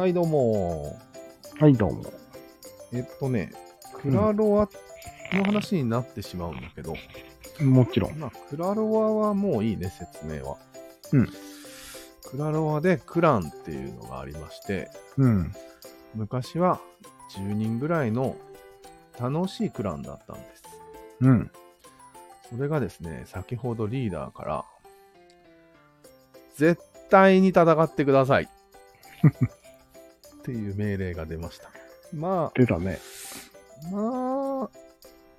はい、どうも。はい、どうも。えっとね、クラロワの話になってしまうんだけど、もちろん。まあ、クラロワはもういいね、説明は。うん。クラロワでクランっていうのがありまして、うん。昔は10人ぐらいの楽しいクランだったんです。うん。それがですね、先ほどリーダーから、絶対に戦ってください。っていう命令が出ました。ま出たね。あ、まあ、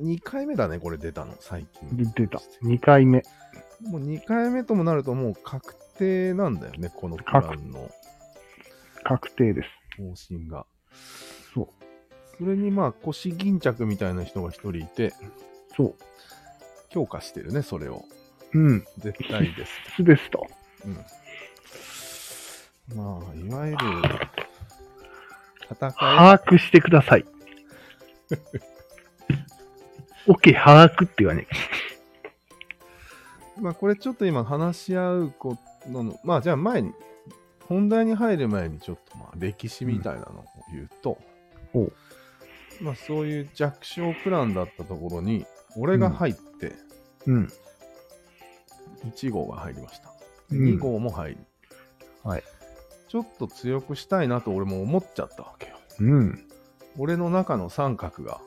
2回目だね、これ出たの、最近。出た。2回目。もう2回目ともなるともう確定なんだよね、このプランの確定です。方針が。そう。それにまあ、腰巾着みたいな人が1人いて、そう。強化してるね、それを。うん。絶対です。必須ですと。うん。まあ、いわゆる、戦い、把握してください。OK、把握って言わね まあ、これちょっと今話し合うことの、まあ、じゃあ前に、本題に入る前にちょっとまあ、歴史みたいなのを言うと、ほうまあ、そういう弱小プランだったところに、俺が入って、うん。1号が入りました。うん2号も入り、はい。ちょっと強くしたいなと俺も思っちゃったわけよ。うん。俺の中の三角が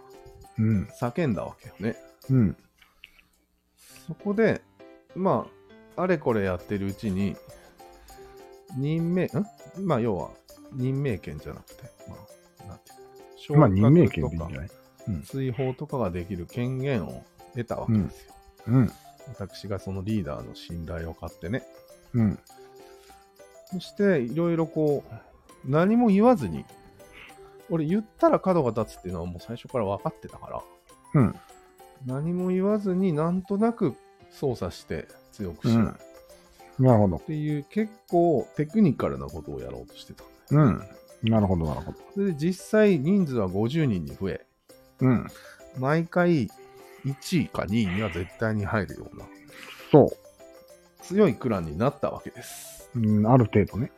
うん。叫んだわけよね。うん。そこで、まあ、あれこれやってるうちに、任命、ん？まあ、要は、任命権じゃなくて、まあ、なんていうの？まあ、任命昇格とか。追放とかができる権限を得たわけですよ。うん。私がそのリーダーの信頼を買ってね。うん。そして、いろいろこう、何も言わずに、俺言ったら角が立つっていうのはもう最初から分かってたから、うん。何も言わずになんとなく操作して強くしようっなるほど。ていう結構テクニカルなことをやろうとしてた。うん。なるほど、なるほど。それで実際人数は50人に増え、うん。毎回1位か2位には絶対に入るようなそ強いクランになったわけです。う。うん、ある程度ね。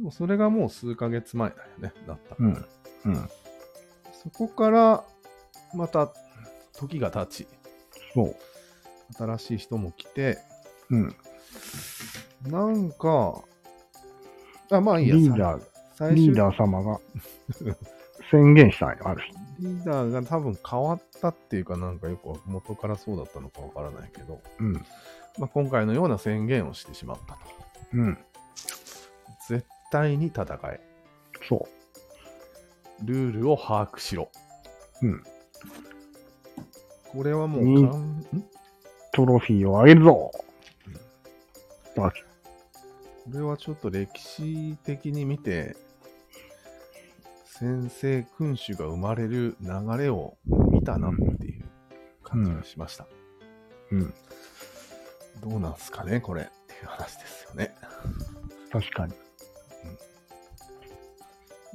もうそれがもう数ヶ月前だよね、なったの。うん。うん。そこからまた時が経ち、そう。新しい人も来て、うん。なんか、あ、まあいいや。リーダー、最初リーダー様が 宣言したんよ、ある日。リーダーが多分変わったっていうかなんかよく元からそうだったのかわからないけど、うん。まあ、今回のような宣言をしてしまったと。うん。絶対に戦え。そルールを把握しろ。う。うん。これはもうトロフィーをあげるぞわけ。これはちょっと歴史的に見て、先制君主が生まれる流れを見たなっていう感じがしました。うん。どうなんすかね、これいう話ですよね。確かに。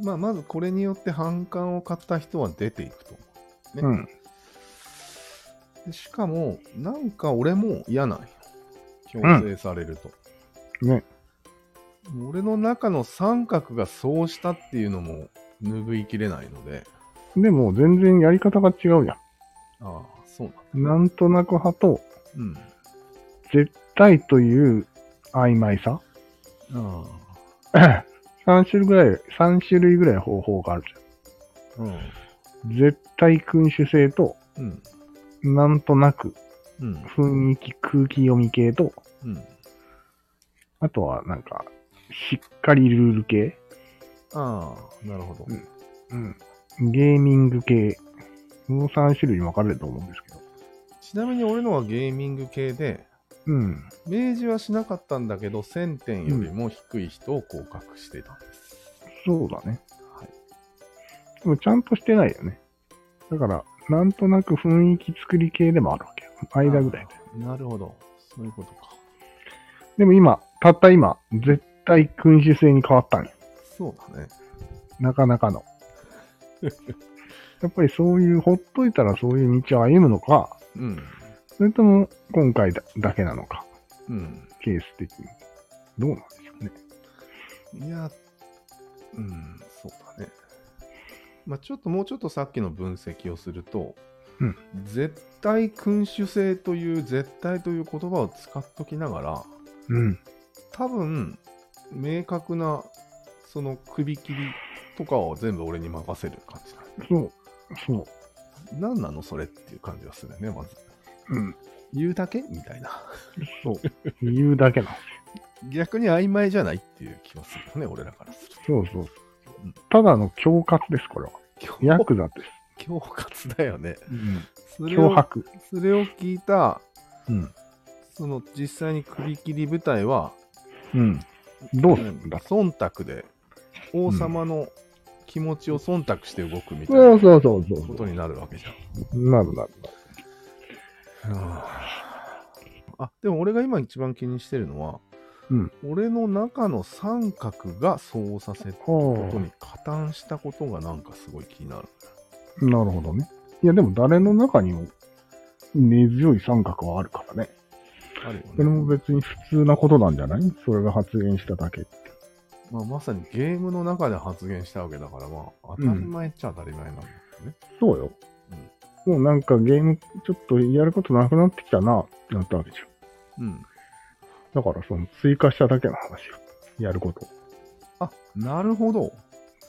まあ、まずこれによって反感を買った人は出ていくと思ねうん。う。でしかも、なんか俺も嫌なんよ。強制されると。ね。俺の中の三角がそうしたっていうのも拭いきれないので、でも、全然やり方が違うじゃああ、そうな。ん。なんとなく派と、うん。絶対という曖昧さ？あ3種類ぐらい、三種類ぐらい方法があるじあ。うん。ゃん。絶対君主制と、うん。なんとなくうん。雰囲気、空気読み系と、うん。あとはなんか、しっかりルール系、ああ、なるほど。うんうん、ゲーミング系、この3種類に分かれると思うんですけど。ちなみに俺のはゲーミング系で、うん。明示はしなかったんだけど、1000点よりも低い人を降格してたんです。そうだね。はい。でもちゃんとしてないよね。だから、なんとなく雰囲気作り系でもあるわけよ。間ぐらいで。なるほど。そういうことか。でも今、たった今、絶対君主制に変わったんよ。そうだね。なかなかの。やっぱりそういう、ほっといたらそういう道を歩むのか、うん。それとも今回だだけなのか、うん。ケース的に。どうなんでしょうね？いや、うん、そうだね。まあちょっともうちょっとさっきの分析をすると、うん絶対君主制という絶対という言葉を使っときながら、うん。多分、明確な、その首切りとかを全部俺に任せる感じだ。そう。そう。何なのそれっていう感じがするよね、まず。うん。言うだけ？みたいな。そう。言うだけな逆に曖昧じゃないっていう気がするよね、俺らからするそうそううん。ただの恐喝です、これは。と。ヤクザです。恐喝だよね。うん。それを脅迫。それを聞いた、うん。その実際に首切り部隊は、うん。どうするんだ忖度で、王様の気持ちを忖度して動くみたいなそうそうそうそうことになるわけじゃん。なるなるあ、でも俺が今一番気にしてるのは、うん俺の中の三角がそうさせたことに加担したことがなんかすごい気になる。なるほどね。いや、でも誰の中にも根強い三角はあるからね。あるよそれね。も別に普通なことなんじゃない？それが発言しただけって。まあ、まさにゲームの中で発言したわけだから、まあ、当たり前っちゃ当たり前なんだよね。そうよ。もうなんかゲームちょっとやることなくなってきたなってなったわけじゃん。うん。だからその追加しただけの話よ。やることを。あ、なるほど。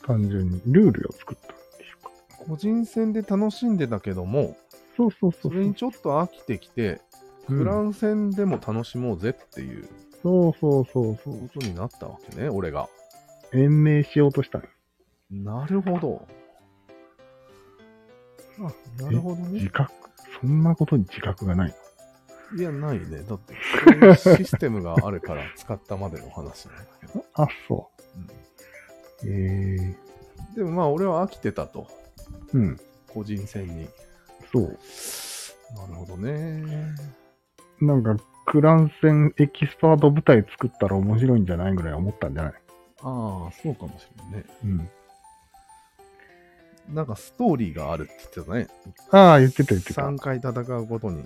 単純にルールを作ったっていうか。個人戦で楽しんでたけども、そうそうそそうれにちょっと飽きてきて、うんクラン戦でも楽しもうぜっていうそうそうそうそう。ことになったわけね、俺が。延命しようとしたのなるほど。あ、なるほどね自。覚？そんなことに自覚がないいや、ないね。だって、そういうシステムがあるから使ったまでの話なんだけど。の。あ、そう。ええでもまあ、俺は飽きてたと。うん。個人戦に。そう。なるほどね。なんか、クラン戦エキスパート部隊作ったら面白いんじゃないぐらい思ったんじゃない？ああ、そうかもしれないね。うん。なんかストーリーがあるって言ってたね。ああ、言ってた言ってた。3回戦うごとに。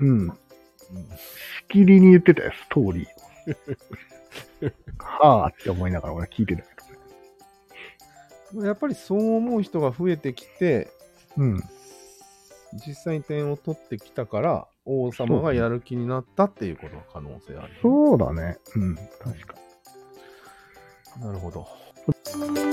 うん。うしきりに言ってたよ、ストーリーを。はあって思いながら俺聞いてたけん、やっぱりそう思う人が増えてきて、ど。うん。実際に点を取ってきたから、王様がやる気になったっていうことの可能性ある、そうだね。うん。確かなるほど。に。